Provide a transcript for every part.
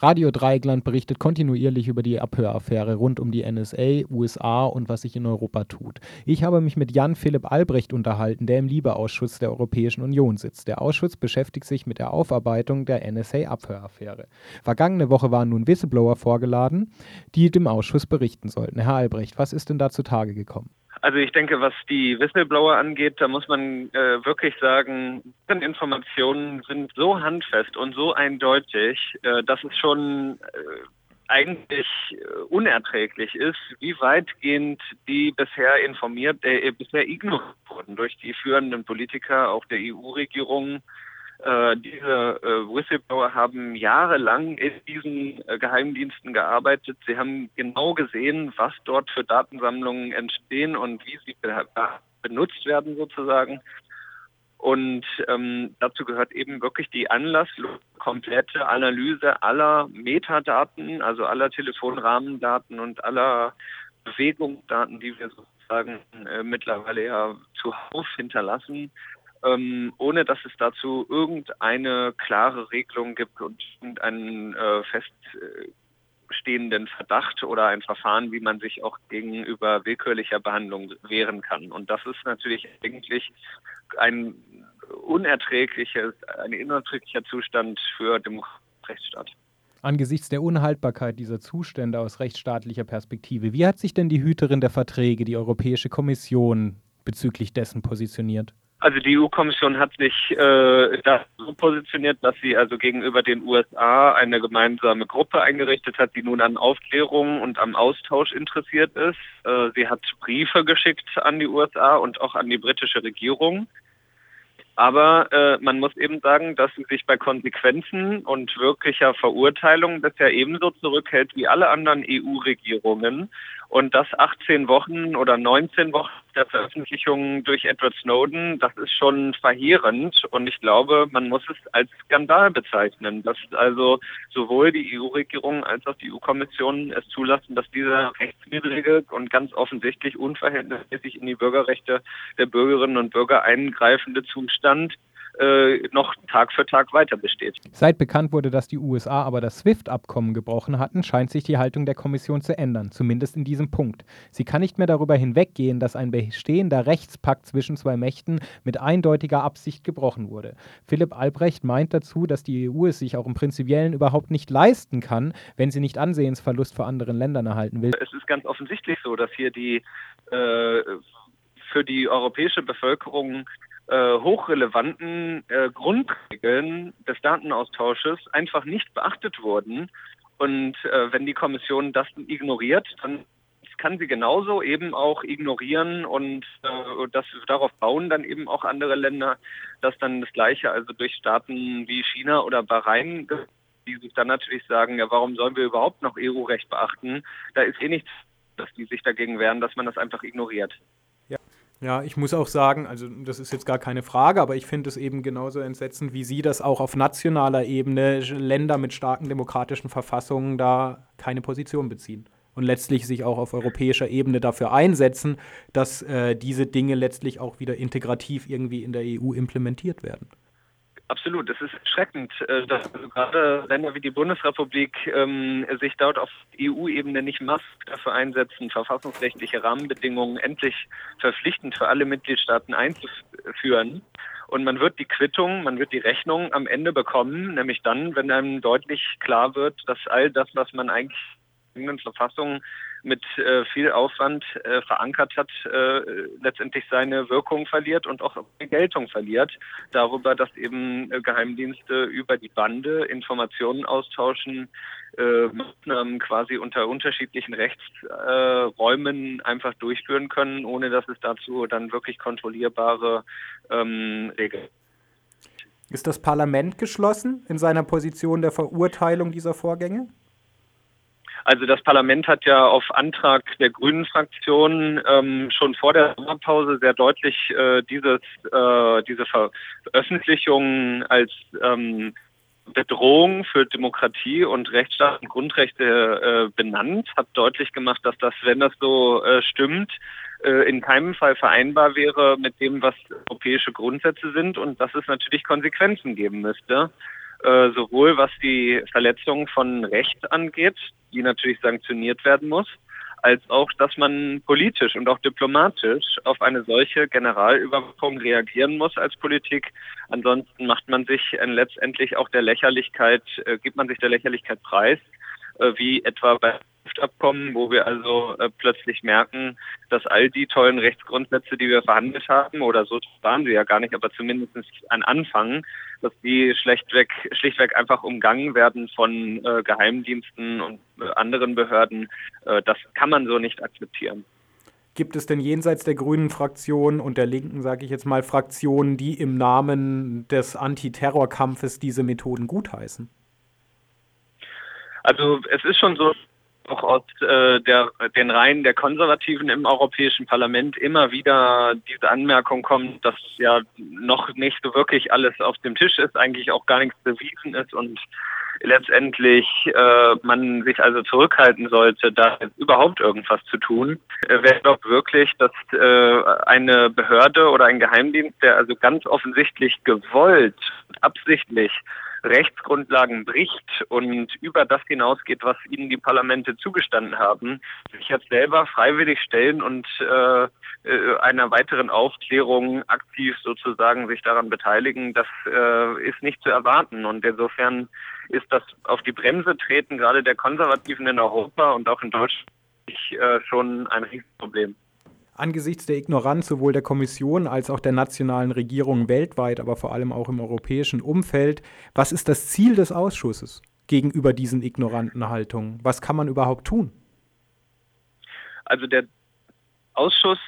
Radio Dreieckland berichtet kontinuierlich über die Abhöraffäre rund um die NSA, USA und was sich in Europa tut. Ich habe mich mit Jan Philipp Albrecht unterhalten, der im Liebeausschuss der Europäischen Union sitzt. Der Ausschuss beschäftigt sich mit der Aufarbeitung der NSA-Abhöraffäre. Vergangene Woche waren nun Whistleblower vorgeladen, die dem Ausschuss berichten sollten. Herr Albrecht, was ist denn da zutage gekommen? Also ich denke, was die Whistleblower angeht, da muss man äh, wirklich sagen, Informationen sind so handfest und so eindeutig, äh, dass es schon äh, eigentlich äh, unerträglich ist, wie weitgehend die bisher informiert, äh, bisher ignoriert wurden durch die führenden Politiker, auch der EU-Regierung, äh, diese äh, Whistleblower haben jahrelang in diesen äh, Geheimdiensten gearbeitet. Sie haben genau gesehen, was dort für Datensammlungen entstehen und wie sie be benutzt werden sozusagen. Und ähm, dazu gehört eben wirklich die anlasslose komplette Analyse aller Metadaten, also aller Telefonrahmendaten und aller Bewegungsdaten, die wir sozusagen äh, mittlerweile ja zuhauf hinterlassen, ähm, ohne dass es dazu irgendeine klare Regelung gibt und irgendeinen äh, feststehenden Verdacht oder ein Verfahren, wie man sich auch gegenüber willkürlicher Behandlung wehren kann. Und das ist natürlich eigentlich ein unerträgliches, ein unerträglicher Zustand für den Rechtsstaat. Angesichts der Unhaltbarkeit dieser Zustände aus rechtsstaatlicher Perspektive, wie hat sich denn die Hüterin der Verträge, die Europäische Kommission, bezüglich dessen positioniert? Also die EU-Kommission hat sich äh, so positioniert, dass sie also gegenüber den USA eine gemeinsame Gruppe eingerichtet hat, die nun an Aufklärung und am Austausch interessiert ist. Äh, sie hat Briefe geschickt an die USA und auch an die britische Regierung. Aber äh, man muss eben sagen, dass sie sich bei Konsequenzen und wirklicher Verurteilung bisher ebenso zurückhält wie alle anderen EU-Regierungen und das 18 Wochen oder 19 Wochen der Veröffentlichung durch Edward Snowden, das ist schon verheerend. Und ich glaube, man muss es als Skandal bezeichnen, dass also sowohl die EU-Regierung als auch die EU-Kommission es zulassen, dass dieser rechtswidrige und ganz offensichtlich unverhältnismäßig in die Bürgerrechte der Bürgerinnen und Bürger eingreifende Zustand äh, noch Tag für Tag weiter besteht. Seit bekannt wurde, dass die USA aber das SWIFT-Abkommen gebrochen hatten, scheint sich die Haltung der Kommission zu ändern, zumindest in diesem Punkt. Sie kann nicht mehr darüber hinweggehen, dass ein bestehender Rechtspakt zwischen zwei Mächten mit eindeutiger Absicht gebrochen wurde. Philipp Albrecht meint dazu, dass die EU es sich auch im Prinzipiellen überhaupt nicht leisten kann, wenn sie nicht Ansehensverlust vor anderen Ländern erhalten will. Es ist ganz offensichtlich so, dass hier die äh, für die europäische Bevölkerung äh, hochrelevanten äh, Grundregeln des Datenaustausches einfach nicht beachtet wurden. Und äh, wenn die Kommission das ignoriert, dann kann sie genauso eben auch ignorieren und äh, das darauf bauen dann eben auch andere Länder, dass dann das Gleiche, also durch Staaten wie China oder Bahrain, die sich dann natürlich sagen, ja, warum sollen wir überhaupt noch EU-Recht beachten? Da ist eh nichts, dass die sich dagegen wehren, dass man das einfach ignoriert. Ja, ich muss auch sagen, also das ist jetzt gar keine Frage, aber ich finde es eben genauso entsetzend, wie Sie das auch auf nationaler Ebene Länder mit starken demokratischen Verfassungen da keine Position beziehen und letztlich sich auch auf europäischer Ebene dafür einsetzen, dass äh, diese Dinge letztlich auch wieder integrativ irgendwie in der EU implementiert werden. Absolut, es ist erschreckend, äh, dass also gerade Länder wie die Bundesrepublik ähm, sich dort auf EU-Ebene nicht massiv dafür einsetzen, verfassungsrechtliche Rahmenbedingungen endlich verpflichtend für alle Mitgliedstaaten einzuführen. Und man wird die Quittung, man wird die Rechnung am Ende bekommen, nämlich dann, wenn einem deutlich klar wird, dass all das, was man eigentlich in den Verfassungen mit äh, viel Aufwand äh, verankert hat, äh, letztendlich seine Wirkung verliert und auch Geltung verliert, darüber, dass eben äh, Geheimdienste über die Bande Informationen austauschen, äh, Maßnahmen quasi unter unterschiedlichen Rechtsräumen einfach durchführen können, ohne dass es dazu dann wirklich kontrollierbare ähm, Regeln ist das Parlament geschlossen in seiner Position der Verurteilung dieser Vorgänge? Also das Parlament hat ja auf Antrag der Grünen Fraktion ähm, schon vor der Sommerpause sehr deutlich äh, dieses, äh, diese Veröffentlichung als ähm, Bedrohung für Demokratie und Rechtsstaat und Grundrechte äh, benannt, hat deutlich gemacht, dass das, wenn das so äh, stimmt, äh, in keinem Fall vereinbar wäre mit dem, was europäische Grundsätze sind und dass es natürlich Konsequenzen geben müsste. Äh, sowohl was die Verletzung von Recht angeht, die natürlich sanktioniert werden muss, als auch, dass man politisch und auch diplomatisch auf eine solche Generalüberwachung reagieren muss als Politik. Ansonsten macht man sich äh, letztendlich auch der Lächerlichkeit, äh, gibt man sich der Lächerlichkeit preis, wie etwa bei Abkommen, wo wir also äh, plötzlich merken, dass all die tollen Rechtsgrundsätze, die wir verhandelt haben, oder so waren sie ja gar nicht, aber zumindest ein Anfang, dass die schlechtweg, schlichtweg einfach umgangen werden von äh, Geheimdiensten und äh, anderen Behörden. Äh, das kann man so nicht akzeptieren. Gibt es denn jenseits der grünen Fraktion und der linken, sage ich jetzt mal, Fraktionen, die im Namen des Antiterrorkampfes diese Methoden gutheißen? Also es ist schon so, auch aus äh, der, den Reihen der Konservativen im Europäischen Parlament immer wieder diese Anmerkung kommt, dass ja noch nicht so wirklich alles auf dem Tisch ist, eigentlich auch gar nichts bewiesen ist und letztendlich äh, man sich also zurückhalten sollte, da überhaupt irgendwas zu tun. Äh, wer glaubt wirklich, dass äh, eine Behörde oder ein Geheimdienst, der also ganz offensichtlich gewollt, absichtlich Rechtsgrundlagen bricht und über das hinausgeht, was ihnen die Parlamente zugestanden haben, sich jetzt selber freiwillig stellen und äh, äh, einer weiteren Aufklärung aktiv sozusagen sich daran beteiligen, das äh, ist nicht zu erwarten. Und insofern ist das auf die Bremse treten, gerade der Konservativen in Europa und auch in Deutschland, äh, schon ein Riesenproblem. Angesichts der Ignoranz sowohl der Kommission als auch der nationalen Regierungen weltweit, aber vor allem auch im europäischen Umfeld, was ist das Ziel des Ausschusses gegenüber diesen ignoranten Haltungen? Was kann man überhaupt tun? Also der Ausschuss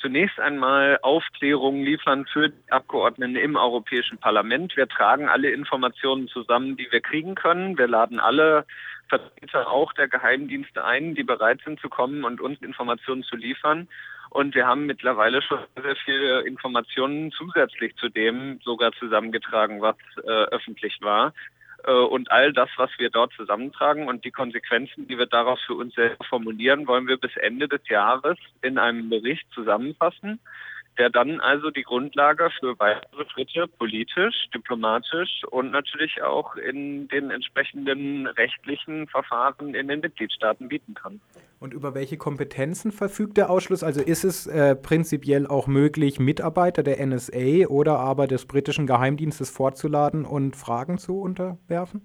zunächst einmal Aufklärungen liefern für die Abgeordneten im Europäischen Parlament. Wir tragen alle Informationen zusammen, die wir kriegen können. Wir laden alle Vertreter auch der Geheimdienste ein, die bereit sind zu kommen und uns Informationen zu liefern. Und wir haben mittlerweile schon sehr viele Informationen zusätzlich zu dem sogar zusammengetragen, was äh, öffentlich war. Äh, und all das, was wir dort zusammentragen und die Konsequenzen, die wir daraus für uns selber formulieren, wollen wir bis Ende des Jahres in einem Bericht zusammenfassen der dann also die Grundlage für weitere Schritte politisch, diplomatisch und natürlich auch in den entsprechenden rechtlichen Verfahren in den Mitgliedstaaten bieten kann. Und über welche Kompetenzen verfügt der Ausschluss? Also ist es äh, prinzipiell auch möglich, Mitarbeiter der NSA oder aber des britischen Geheimdienstes vorzuladen und Fragen zu unterwerfen?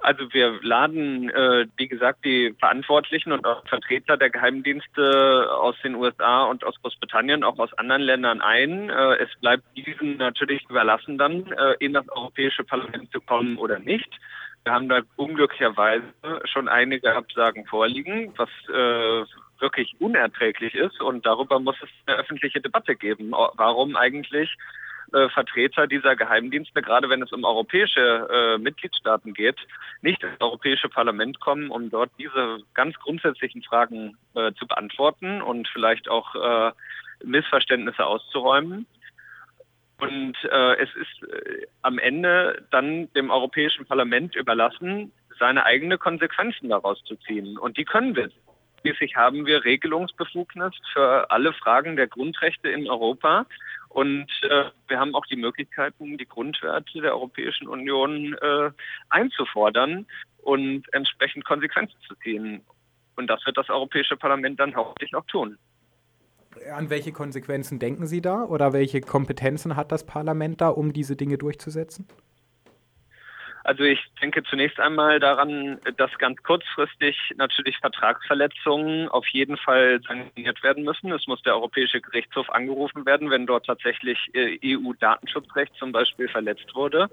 Also wir laden, äh, wie gesagt, die Verantwortlichen und auch Vertreter der Geheimdienste aus den USA und aus Großbritannien, auch aus anderen Ländern ein. Äh, es bleibt diesen natürlich überlassen, dann äh, in das Europäische Parlament zu kommen oder nicht. Wir haben da unglücklicherweise schon einige Absagen vorliegen, was äh, wirklich unerträglich ist. Und darüber muss es eine öffentliche Debatte geben. Warum eigentlich äh, Vertreter dieser Geheimdienste, gerade wenn es um europäische äh, Mitgliedstaaten geht, nicht ins Europäische Parlament kommen, um dort diese ganz grundsätzlichen Fragen äh, zu beantworten und vielleicht auch äh, Missverständnisse auszuräumen. Und äh, es ist äh, am Ende dann dem Europäischen Parlament überlassen, seine eigene Konsequenzen daraus zu ziehen. Und die können wir. Schließlich haben wir Regelungsbefugnis für alle Fragen der Grundrechte in Europa. Und äh, wir haben auch die Möglichkeiten, die Grundwerte der Europäischen Union äh, einzufordern und entsprechend Konsequenzen zu ziehen. Und das wird das Europäische Parlament dann hoffentlich auch tun. An welche Konsequenzen denken Sie da oder welche Kompetenzen hat das Parlament da, um diese Dinge durchzusetzen? Also ich denke zunächst einmal daran, dass ganz kurzfristig natürlich Vertragsverletzungen auf jeden Fall sanktioniert werden müssen. Es muss der Europäische Gerichtshof angerufen werden, wenn dort tatsächlich äh, EU-Datenschutzrecht zum Beispiel verletzt wurde.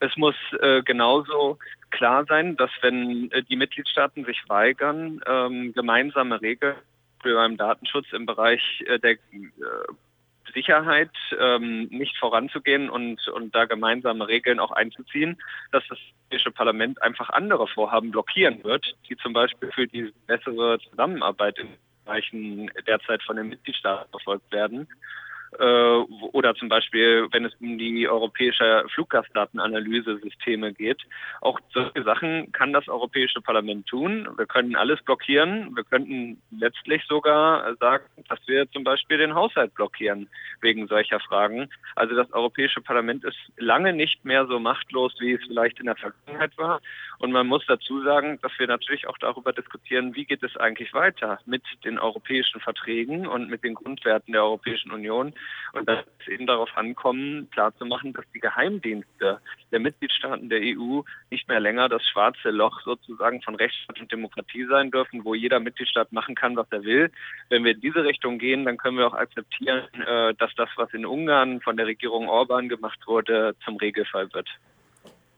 Es muss äh, genauso klar sein, dass wenn äh, die Mitgliedstaaten sich weigern, ähm, gemeinsame Regeln beim Datenschutz im Bereich äh, der äh, Sicherheit ähm, nicht voranzugehen und, und da gemeinsame Regeln auch einzuziehen, dass das Europäische Parlament einfach andere Vorhaben blockieren wird, die zum Beispiel für die bessere Zusammenarbeit in Bereichen derzeit von den Mitgliedstaaten verfolgt werden. Äh, oder zum Beispiel, wenn es um die europäische Fluggastdatenanalyse-Systeme geht. Auch solche Sachen kann das Europäische Parlament tun. Wir können alles blockieren. Wir könnten letztlich sogar sagen, dass wir zum Beispiel den Haushalt blockieren wegen solcher Fragen. Also das Europäische Parlament ist lange nicht mehr so machtlos, wie es vielleicht in der Vergangenheit war. Und man muss dazu sagen, dass wir natürlich auch darüber diskutieren, wie geht es eigentlich weiter mit den europäischen Verträgen und mit den Grundwerten der Europäischen Union. Und dass es eben darauf ankommen, klarzumachen, dass die Geheimdienste der Mitgliedstaaten der EU nicht mehr länger das schwarze Loch sozusagen von Rechtsstaat und Demokratie sein dürfen, wo jeder Mitgliedstaat machen kann, was er will. Wenn wir in diese Richtung gehen, dann können wir auch akzeptieren, äh, dass das, was in Ungarn von der Regierung Orban gemacht wurde, zum Regelfall wird.